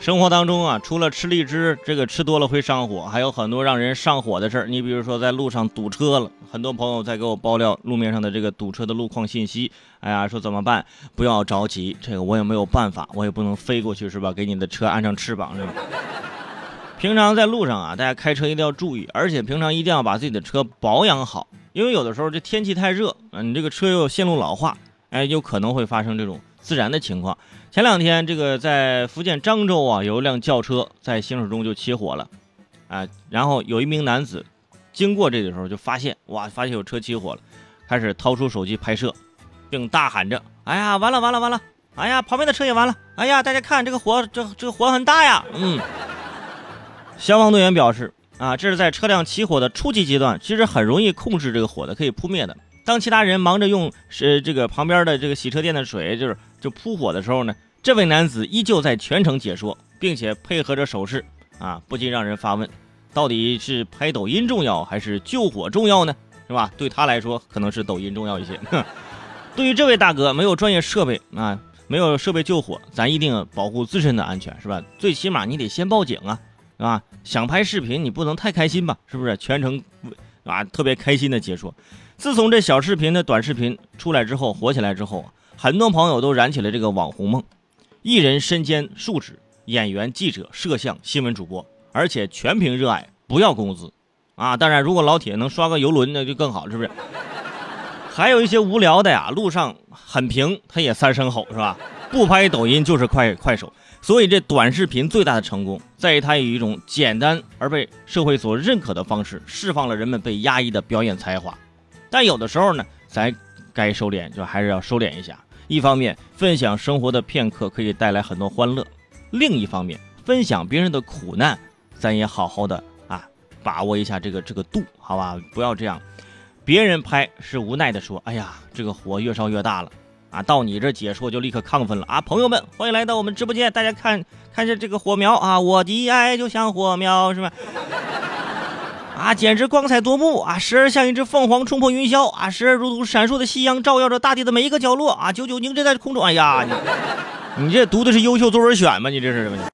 生活当中啊，除了吃荔枝，这个吃多了会上火，还有很多让人上火的事儿。你比如说在路上堵车了，很多朋友在给我爆料路面上的这个堵车的路况信息。哎呀，说怎么办？不要着急，这个我也没有办法，我也不能飞过去是吧？给你的车安上翅膀是吧？平常在路上啊，大家开车一定要注意，而且平常一定要把自己的车保养好，因为有的时候这天气太热，嗯，你这个车又线路老化，哎，有可能会发生这种自燃的情况。前两天，这个在福建漳州啊，有一辆轿车在行驶中就起火了，啊，然后有一名男子经过这个时候就发现，哇，发现有车起火了，开始掏出手机拍摄，并大喊着：“哎呀，完了完了完了！哎呀，旁边的车也完了！哎呀，大家看这个火，这这个火很大呀！”嗯，消防队员表示，啊，这是在车辆起火的初级阶段，其实很容易控制这个火的，可以扑灭的。当其他人忙着用是这个旁边的这个洗车店的水，就是就扑火的时候呢，这位男子依旧在全程解说，并且配合着手势啊，不禁让人发问：到底是拍抖音重要还是救火重要呢？是吧？对他来说，可能是抖音重要一些。对于这位大哥，没有专业设备啊，没有设备救火，咱一定保护自身的安全，是吧？最起码你得先报警啊，是吧？想拍视频，你不能太开心吧？是不是？全程啊，特别开心的解说。自从这小视频的短视频出来之后，火起来之后，很多朋友都燃起了这个网红梦，一人身兼数职，演员、记者、摄像、新闻主播，而且全凭热爱，不要工资，啊！当然，如果老铁能刷个游轮，那就更好，是不是？还有一些无聊的呀，路上很平，他也三声吼，是吧？不拍抖音就是快快手，所以这短视频最大的成功，在于它以一种简单而被社会所认可的方式，释放了人们被压抑的表演才华。但有的时候呢，咱该收敛就还是要收敛一下。一方面，分享生活的片刻可以带来很多欢乐；另一方面，分享别人的苦难，咱也好好的啊，把握一下这个这个度，好吧？不要这样，别人拍是无奈的说：“哎呀，这个火越烧越大了啊！”到你这解说就立刻亢奋了啊！朋友们，欢迎来到我们直播间，大家看看下这个火苗啊！我的爱就像火苗，是吧？啊，简直光彩夺目啊！时而像一只凤凰冲破云霄啊，时而如同闪烁的夕阳，照耀着大地的每一个角落啊，久久凝滞在空中。哎呀，你你这读的是优秀作文选吗？你这是什么？